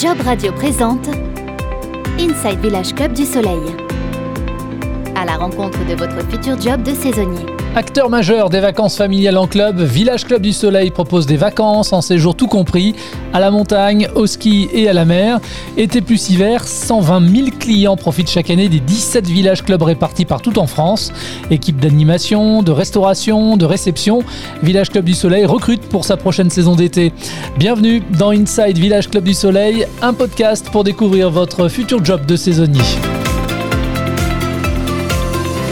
Job Radio présente Inside Village Club du Soleil. À la rencontre de votre futur job de saisonnier. Acteur majeur des vacances familiales en club, Village Club du Soleil propose des vacances en séjour tout compris, à la montagne, au ski et à la mer. Été plus hiver, 120 000 clients profitent chaque année des 17 villages clubs répartis partout en France. Équipe d'animation, de restauration, de réception, Village Club du Soleil recrute pour sa prochaine saison d'été. Bienvenue dans Inside Village Club du Soleil, un podcast pour découvrir votre futur job de saisonnier.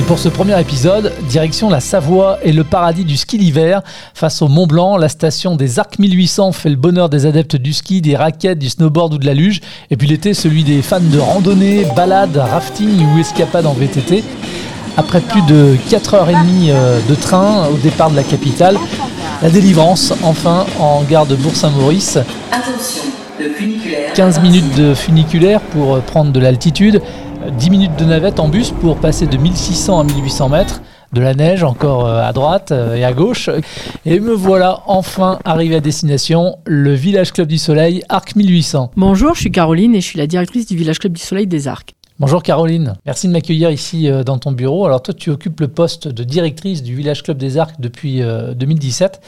Pour ce premier épisode, direction la Savoie et le paradis du ski d'hiver. Face au Mont Blanc, la station des Arcs 1800 fait le bonheur des adeptes du ski, des raquettes, du snowboard ou de la luge. Et puis l'été, celui des fans de randonnée, balade, rafting ou escapade en VTT. Après plus de 4h30 euh, de train au départ de la capitale, la délivrance, enfin, en gare de Bourg-Saint-Maurice. Attention, le funiculaire. 15 minutes de funiculaire pour prendre de l'altitude, 10 minutes de navette en bus pour passer de 1600 à 1800 mètres, de la neige encore euh, à droite euh, et à gauche. Et me voilà enfin arrivé à destination, le Village Club du Soleil, Arc 1800. Bonjour, je suis Caroline et je suis la directrice du Village Club du Soleil des Arcs. Bonjour Caroline, merci de m'accueillir ici euh, dans ton bureau. Alors toi tu occupes le poste de directrice du Village Club des Arcs depuis 2017.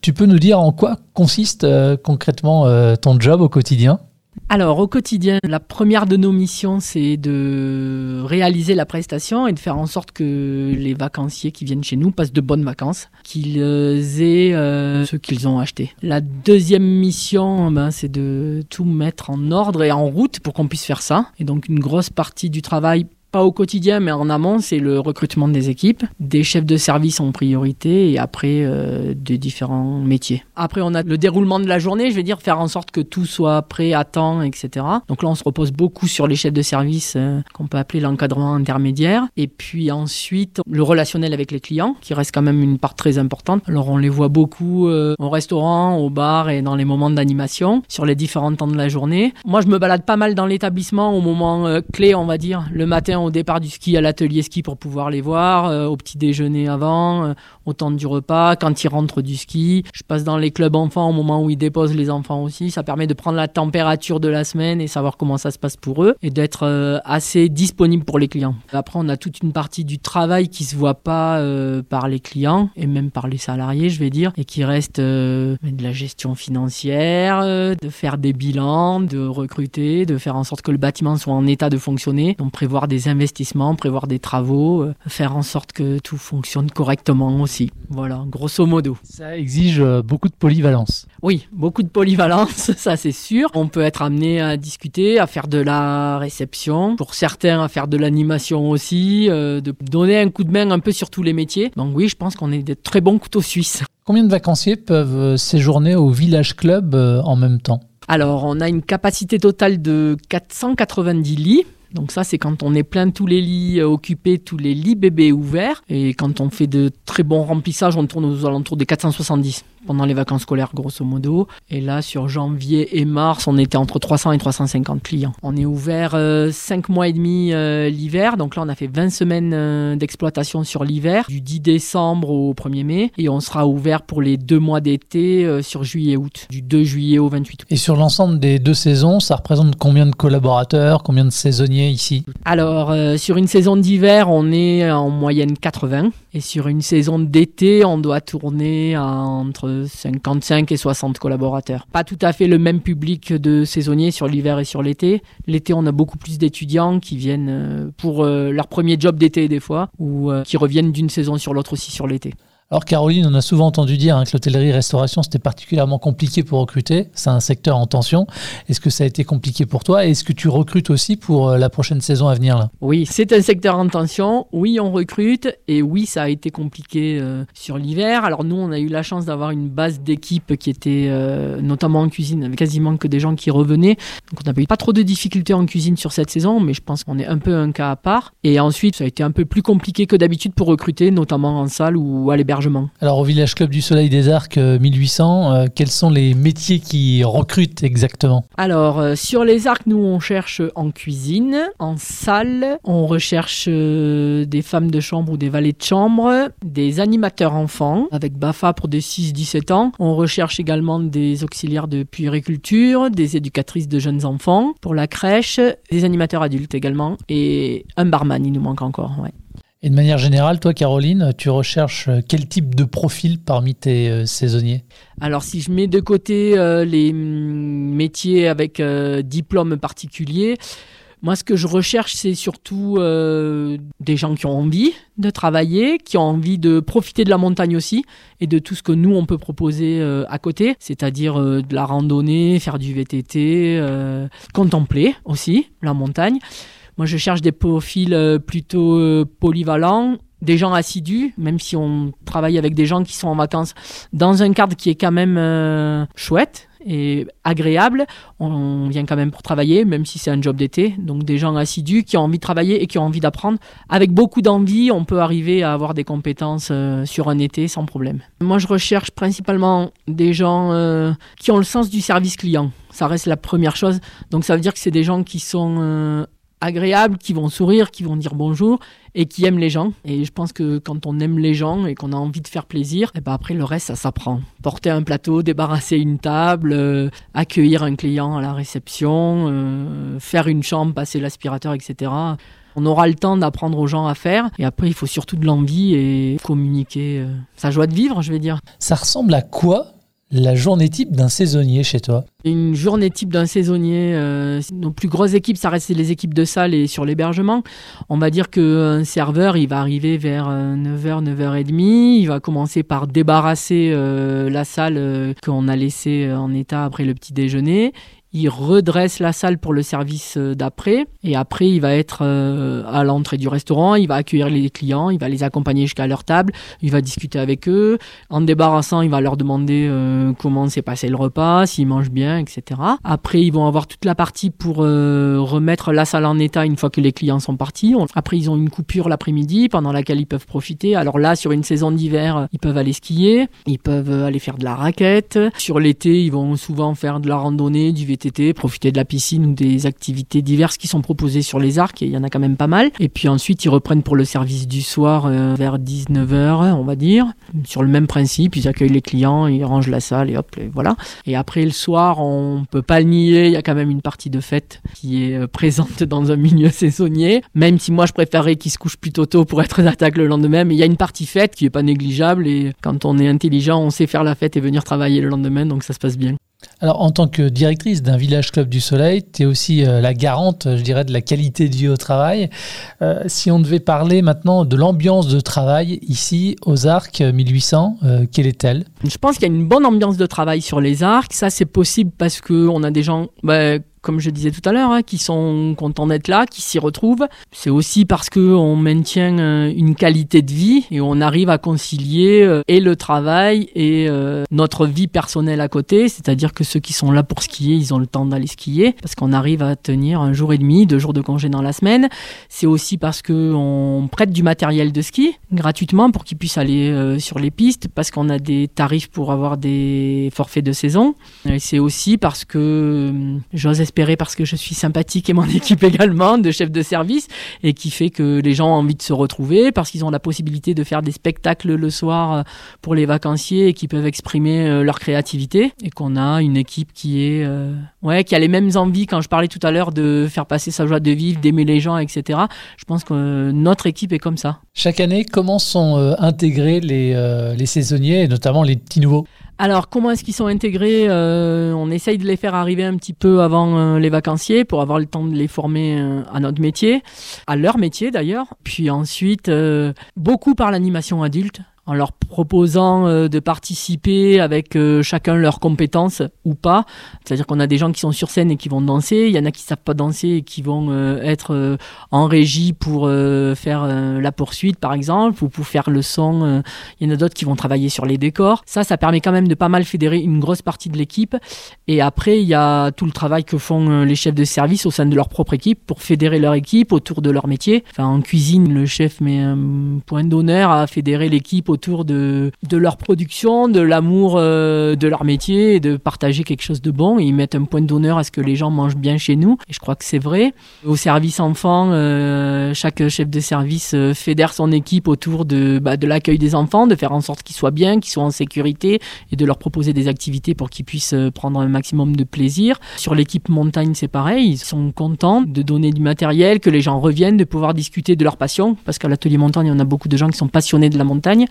Tu peux nous dire en quoi consiste concrètement ton job au quotidien? Alors au quotidien, la première de nos missions, c'est de réaliser la prestation et de faire en sorte que les vacanciers qui viennent chez nous passent de bonnes vacances, qu'ils aient euh, ce qu'ils ont acheté. La deuxième mission, ben, c'est de tout mettre en ordre et en route pour qu'on puisse faire ça. Et donc une grosse partie du travail pas au quotidien, mais en amont, c'est le recrutement des équipes, des chefs de service en priorité et après euh, des différents métiers. Après, on a le déroulement de la journée, je vais dire, faire en sorte que tout soit prêt à temps, etc. Donc là, on se repose beaucoup sur les chefs de service euh, qu'on peut appeler l'encadrement intermédiaire. Et puis ensuite, le relationnel avec les clients, qui reste quand même une part très importante. Alors on les voit beaucoup euh, au restaurant, au bar et dans les moments d'animation, sur les différents temps de la journée. Moi, je me balade pas mal dans l'établissement au moment clé, on va dire, le matin au départ du ski à l'atelier ski pour pouvoir les voir, euh, au petit déjeuner avant, euh, au temps du repas, quand ils rentrent du ski. Je passe dans les clubs enfants au moment où ils déposent les enfants aussi. Ça permet de prendre la température de la semaine et savoir comment ça se passe pour eux et d'être euh, assez disponible pour les clients. Après, on a toute une partie du travail qui se voit pas par les clients et même par les salariés, je vais dire, et qui reste de la gestion financière, de faire des bilans, de recruter, de faire en sorte que le bâtiment soit en état de fonctionner, donc prévoir des investissements, prévoir des travaux, euh, faire en sorte que tout fonctionne correctement aussi. Voilà, grosso modo. Ça exige euh, beaucoup de polyvalence. Oui, beaucoup de polyvalence, ça c'est sûr. On peut être amené à discuter, à faire de la réception, pour certains à faire de l'animation aussi, euh, de donner un coup de main un peu sur tous les métiers. Donc oui, je pense qu'on est des très bons couteaux suisses. Combien de vacanciers peuvent séjourner au Village Club en même temps? Alors, on a une capacité totale de 490 lits. Donc ça, c'est quand on est plein tous les lits euh, occupés, tous les lits bébés ouverts. Et quand on fait de très bons remplissages, on tourne aux alentours des 470 pendant les vacances scolaires, grosso modo. Et là, sur janvier et mars, on était entre 300 et 350 clients. On est ouvert 5 euh, mois et demi euh, l'hiver. Donc là, on a fait 20 semaines d'exploitation sur l'hiver, du 10 décembre au 1er mai. Et on sera ouvert pour les deux mois d'été sur juillet-août, du 2 juillet au 28 août. Et sur l'ensemble des deux saisons, ça représente combien de collaborateurs, combien de saisonniers ici? Alors, euh, sur une saison d'hiver, on est en moyenne 80. Et sur une saison d'été, on doit tourner à entre 55 et 60 collaborateurs. Pas tout à fait le même public de saisonniers sur l'hiver et sur l'été. L'été, on a beaucoup plus d'étudiants qui viennent euh, pour euh, leur premier job d'été des fois, ou qui reviennent d'une saison sur l'autre aussi sur l'été. Alors Caroline, on a souvent entendu dire hein, que l'hôtellerie-restauration, c'était particulièrement compliqué pour recruter. C'est un secteur en tension. Est-ce que ça a été compliqué pour toi? Est-ce que tu recrutes aussi pour euh, la prochaine saison à venir Oui, c'est un secteur en tension. Oui, on recrute. Et oui, ça a été compliqué euh, sur l'hiver. Alors nous, on a eu la chance d'avoir une base d'équipe qui était euh, notamment en cuisine, avec quasiment que des gens qui revenaient. Donc on n'a eu pas trop de difficultés en cuisine sur cette saison, mais je pense qu'on est un peu un cas à part. Et ensuite, ça a été un peu plus compliqué que d'habitude pour recruter, notamment en salle ou à l'hébergement Alors au Village Club du Soleil des Arcs 1800, quels sont les métiers qui recrutent exactement Alors sur les arcs, nous on cherche en cuisine, en salle, on recherche des femmes de chambre ou des valets de chambre, des animateurs enfants avec BAFA pour des 6-17 ans. On recherche également des auxiliaires de puériculture, des éducatrices de jeunes enfants pour la crèche, des animateurs adultes également et un barman, il nous manque encore. Ouais. Et de manière générale, toi, Caroline, tu recherches quel type de profil parmi tes euh, saisonniers? Alors, si je mets de côté euh, les mm, métiers avec euh, diplôme particulier, moi, ce que je recherche, c'est surtout des gens qui ont envie de travailler, qui ont envie de profiter de la montagne aussi et de tout ce que nous, on peut proposer à côté, c'est-à-dire de la randonnée, faire du VTT, contempler aussi la montagne. Moi, je cherche des profils euh, plutôt euh, polyvalents, des gens assidus, même si on travaille avec des gens qui sont en vacances dans un cadre qui est quand même euh, chouette et agréable. On vient quand même pour travailler, même si c'est un job d'été. Donc des gens assidus qui ont envie de travailler et qui ont envie d'apprendre. Avec beaucoup d'envie, on peut arriver à avoir des compétences sur un été sans problème. Moi, je recherche principalement des gens qui ont le sens du service client. Ça reste la première chose. Donc ça veut dire que c'est des gens qui sont agréables, qui vont sourire, qui vont dire bonjour et qui aiment les gens. Et je pense que quand on aime les gens et qu'on a envie de faire plaisir, et eh ben après le reste ça s'apprend. Porter un plateau, débarrasser une table, euh, accueillir un client à la réception, euh, faire une chambre, passer l'aspirateur, etc. On aura le temps d'apprendre aux gens à faire. Et après, il faut surtout de l'envie et communiquer euh, sa joie de vivre, je vais dire. Ça ressemble à quoi la journée type d'un saisonnier chez toi Une journée type d'un saisonnier, euh, nos plus grosses équipes, ça reste les équipes de salle et sur l'hébergement. On va dire qu'un serveur, il va arriver vers 9h, euh, 9h30. Il va commencer par débarrasser euh, la salle qu'on a laissée en état après le petit déjeuner il redresse la salle pour le service euh, d'après et après il va être euh, à l'entrée du restaurant, il va accueillir les clients, il va les accompagner jusqu'à leur table, il va discuter avec eux, en débarrassant il va leur demander euh, comment s'est passé le repas, s'ils mangent bien, etc. Après ils vont avoir toute la partie pour remettre la salle en état une fois que les clients sont partis. Après ils ont une coupure l'après-midi pendant laquelle ils peuvent profiter. Alors là sur une saison d'hiver ils peuvent aller skier, ils peuvent aller faire de la raquette. Sur l'été ils vont souvent faire de la randonnée, du profiter de la piscine ou des activités diverses qui sont proposées sur les arcs, et il y en a quand même pas mal. Et puis ensuite, ils reprennent pour le service du soir euh, vers 19h, on va dire, sur le même principe, ils accueillent les clients, ils rangent la salle et hop, et voilà. Et après le soir, on peut pas le nier, il y a quand même une partie de fête qui est euh, présente dans un milieu saisonnier, même si moi je préférerais qu'ils se couchent plutôt tôt pour être d'attaque le lendemain, mais il y a une partie fête qui est pas négligeable et quand on est intelligent, on sait faire la fête et venir travailler le lendemain, donc ça se passe bien. Alors, en tant que directrice d'un village club du soleil, tu es aussi euh, la garante, je dirais, de la qualité de vie au travail. Euh, si on devait parler maintenant de l'ambiance de travail ici, aux Arcs 1800, euh, quelle est-elle? Je pense qu'il y a une bonne ambiance de travail sur les Arcs. Ça, c'est possible parce qu'on a des gens bah, comme je disais tout à l'heure, hein, qui sont contents d'être là, qui s'y retrouvent. C'est aussi parce que on maintient euh, une qualité de vie et on arrive à concilier euh, et le travail et euh, notre vie personnelle à côté. C'est-à-dire que ceux qui sont là pour skier, ils ont le temps d'aller skier parce qu'on arrive à tenir un jour et demi, deux jours de congé dans la semaine. C'est aussi parce que on prête du matériel de ski gratuitement pour qu'ils puissent aller sur les pistes parce qu'on a des tarifs pour avoir des forfaits de saison. Et c'est aussi parce que j'ose espérer parce que je suis sympathique et mon équipe également de chef de service et qui fait que les gens ont envie de se retrouver parce qu'ils ont la possibilité de faire des spectacles le soir euh, pour les vacanciers et qui peuvent exprimer euh, leur créativité et qu'on a une équipe qui est euh, ouais qui a les mêmes envies. Quand je parlais tout à l'heure de faire passer sa joie de vivre d'aimer les gens etc je pense que notre équipe est comme ça. Chaque année comment sont intégrés les, les saisonniers et notamment les petits nouveaux? Alors, comment est-ce qu'ils sont intégrés euh, On essaye de les faire arriver un petit peu avant euh, les vacanciers pour avoir le temps de les former euh, à notre métier, à leur métier d'ailleurs. Puis ensuite, beaucoup par l'animation adulte en leur proposant euh, de participer avec euh, chacun leurs compétences ou pas. C'est-à-dire qu'on a des gens qui sont sur scène et qui vont danser, il y en a qui savent pas danser et qui vont euh, être en régie pour faire la poursuite par exemple ou pour faire le son. Il y en a d'autres qui vont travailler sur les décors. Ça, ça permet quand même de pas mal fédérer une grosse partie de l'équipe. Et après, il y a tout le travail que font les chefs de service au sein de leur propre équipe pour fédérer leur équipe autour de leur métier. Enfin, en cuisine, le chef met un point d'honneur à fédérer l'équipe autour autour de, leur production, de l'amour euh, de leur métier et de partager quelque chose de bon. ils mettent un point d'honneur à ce que les gens mangent bien chez nous. Et je crois que c'est vrai. Au service enfant, euh, chaque chef de service euh, fédère son équipe autour de, bah, de l'accueil des enfants, de faire en sorte qu'ils soient bien, qu'ils soient en sécurité et de leur proposer des activités pour qu'ils puissent prendre un maximum de plaisir. Sur l'équipe montagne, c'est pareil. Ils sont contents de donner du matériel, que les gens reviennent, de pouvoir discuter de leur passion. Parce qu'à l'atelier montagne, en a beaucoup de gens qui sont passionnés de la montagne.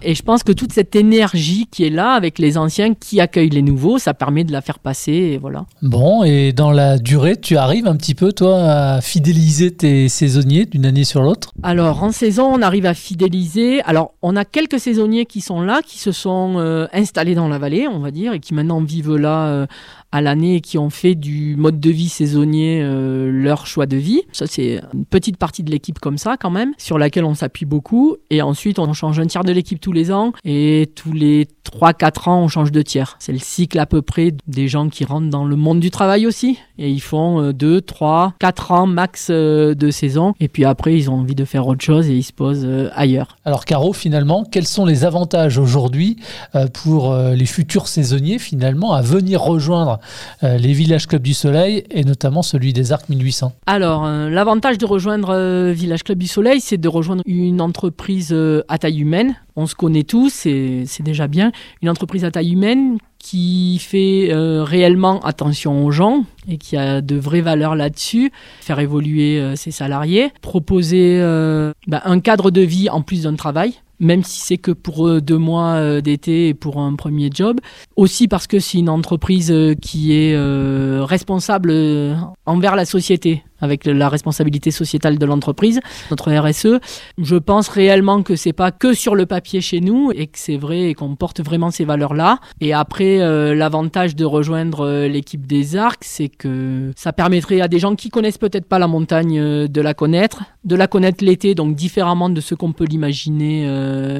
Et je pense que toute cette énergie qui est là avec les anciens qui accueillent les nouveaux, ça permet de la faire passer. Et voilà. Bon, et dans la durée, tu arrives un petit peu, toi, à fidéliser tes saisonniers d'une année sur l'autre? Alors, en saison, on arrive à fidéliser. Alors, on a quelques saisonniers qui sont là, qui se sont euh, installés dans la vallée, on va dire, et qui maintenant vivent là euh, à l'année et qui ont fait du mode de vie saisonnier euh, leur choix de vie. Ça, c'est une petite partie de l'équipe comme ça, quand même, sur laquelle on s'appuie beaucoup. Et ensuite, on change un tiers de l'équipe tous les ans et tous les 3-4 ans, on change de tiers. C'est le cycle à peu près des gens qui rentrent dans le monde du travail aussi. Et ils font 2, 3, 4 ans max euh, de saison. Et puis après, ils ont envie de faire autre chose et ils se posent euh, ailleurs. Alors Caro, finalement, quels sont les avantages aujourd'hui euh, pour les futurs saisonniers, finalement, à venir rejoindre les villages Club du Soleil et notamment celui des Arcs 1800 Alors, l'avantage de rejoindre Village Club du Soleil, c'est de rejoindre une entreprise à taille humaine. On se connaît tous, c'est déjà bien. Une entreprise à taille humaine qui fait euh, réellement attention aux gens et qui a de vraies valeurs là-dessus, faire évoluer euh, ses salariés, proposer euh, bah, un cadre de vie en plus d'un travail même si c'est que pour deux mois d'été et pour un premier job. Aussi parce que c'est une entreprise qui est responsable envers la société avec la responsabilité sociétale de l'entreprise, notre RSE. Je pense réellement que c'est pas que sur le papier chez nous et que c'est vrai et qu'on porte vraiment ces valeurs-là. Et après, euh, l'avantage de rejoindre euh, l'équipe des Arcs, c'est que ça permettrait à des gens qui connaissent peut-être pas la montagne euh, de la connaître, de la connaître l'été, donc différemment de ce qu'on peut l'imaginer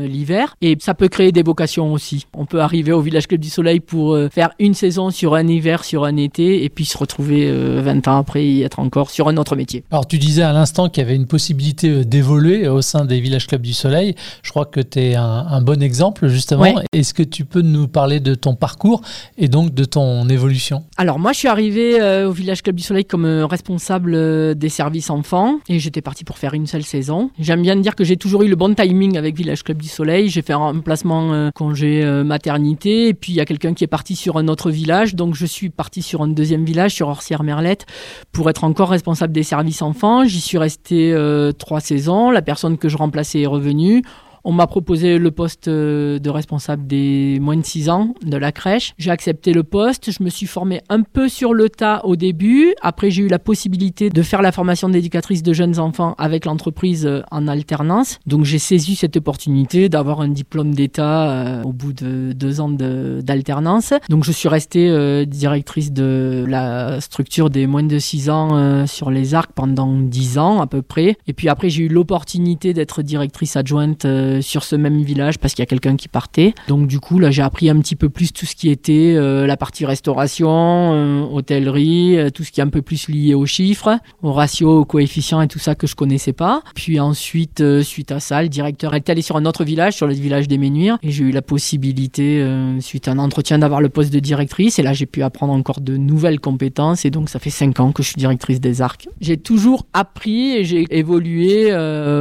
l'hiver. Et ça peut créer des vocations aussi. On peut arriver au Village Club du Soleil pour faire une saison sur un hiver, sur un été, et puis se retrouver 20 ans après y être encore sur notre métier. Alors tu disais à l'instant qu'il y avait une possibilité euh, d'évoluer au sein des Villages Club du Soleil. Je crois que tu es un, bon exemple justement. Est-ce que tu peux nous parler de ton parcours et donc de ton évolution? Alors moi je suis arrivé euh, au Village Club du Soleil comme euh, responsable des services enfants et j'étais parti pour faire une seule saison. J'aime bien dire que j'ai toujours eu le bon timing avec Village Club du Soleil. J'ai fait un remplacement congé maternité et puis il y a quelqu'un qui est parti sur un autre village donc je suis parti sur un deuxième village sur Orsière-Merlette pour être encore responsable des services enfants. J'y suis resté euh, trois saisons. La personne que je remplaçais est revenue. On m'a proposé le poste euh, de responsable des moins de 6 ans de la crèche. J'ai accepté le poste. Je me suis formée un peu sur le tas au début. Après, j'ai eu la possibilité de faire la formation d'éducatrice de jeunes enfants avec l'entreprise euh, en alternance. Donc, j'ai saisi cette opportunité d'avoir un diplôme d'État euh, au bout de deux ans d'alternance. Donc, je suis restée directrice de la structure des moins de 6 ans sur les arcs pendant 10 ans à peu près. Et puis après, j'ai eu l'opportunité d'être directrice adjointe euh, sur ce même village parce qu'il y a quelqu'un qui partait. Donc du coup, là, j'ai appris un petit peu plus tout ce qui était euh, la partie restauration, euh, hôtellerie, tout ce qui est un peu plus lié aux chiffres, aux ratios, aux coefficients et tout ça que je connaissais pas. Puis ensuite, suite à ça, le directeur est allé sur un autre village, sur le village des Ménuires, et j'ai eu la possibilité, suite à un entretien, d'avoir le poste de directrice. Et là, j'ai pu apprendre encore de nouvelles compétences. Et donc, ça fait cinq ans que je suis directrice des arcs. J'ai toujours appris et j'ai évolué.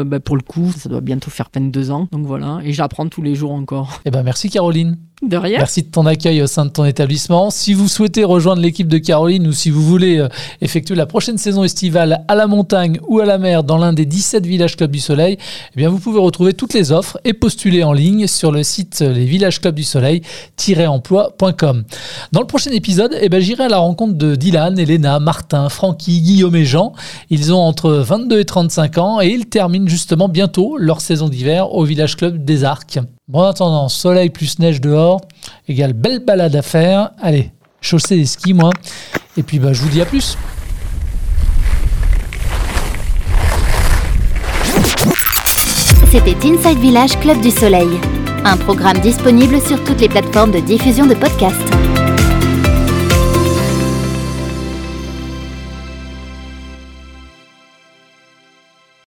Bah, pour le coup, ça doit bientôt faire peine deux donc voilà, et j'apprends tous les jours encore. Eh ben merci Caroline. Merci de ton accueil au sein de ton établissement. Si vous souhaitez rejoindre l'équipe de Caroline ou si vous voulez euh, effectuer la prochaine saison estivale à la montagne ou à la mer dans l'un des 17 villages clubs du soleil, eh bien vous pouvez retrouver toutes les offres et postuler en ligne sur le site euh, lesvillagesclubdusoleil-emploi.com. Dans le prochain épisode, eh ben, j'irai à la rencontre de Dylan, Elena, Martin, Francky, Guillaume et Jean. Ils ont entre 22 et 35 ans et ils terminent justement bientôt leur saison d'hiver au village club des Arcs. Bon, en attendant, soleil plus neige dehors, égale belle balade à faire. Allez, chausser les skis, moi. Et puis, bah, je vous dis à plus. C'était Inside Village Club du Soleil, un programme disponible sur toutes les plateformes de diffusion de podcasts.